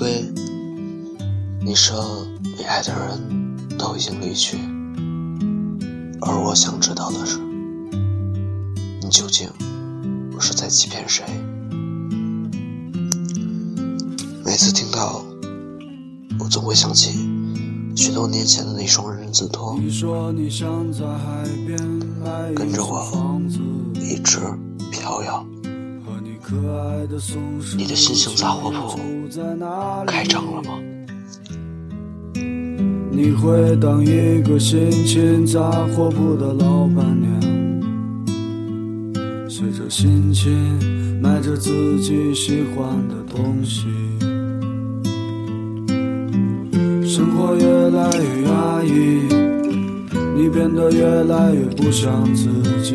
对你说你爱的人都已经离去而我想知道的是你究竟是在欺骗谁？每次听到我总会想起许多年前的那双人字拖跟着我一直飘摇。你的新型杂货铺开张了吗？你会当一个心情杂货铺的老板娘，随着心情买着自己喜欢的东西。生活越来越压抑，你变得越来越不像自己，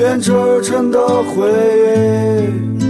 编织成的回忆。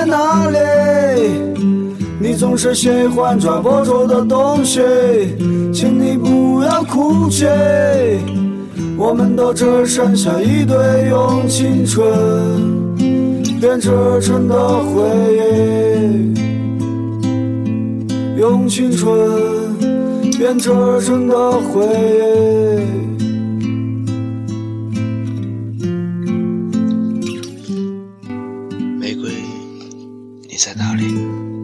总是喜欢抓不住的东西请你不要哭泣我们都只剩下一堆用青春编织成的回忆。用青春编织成的回忆。玫瑰你在哪里？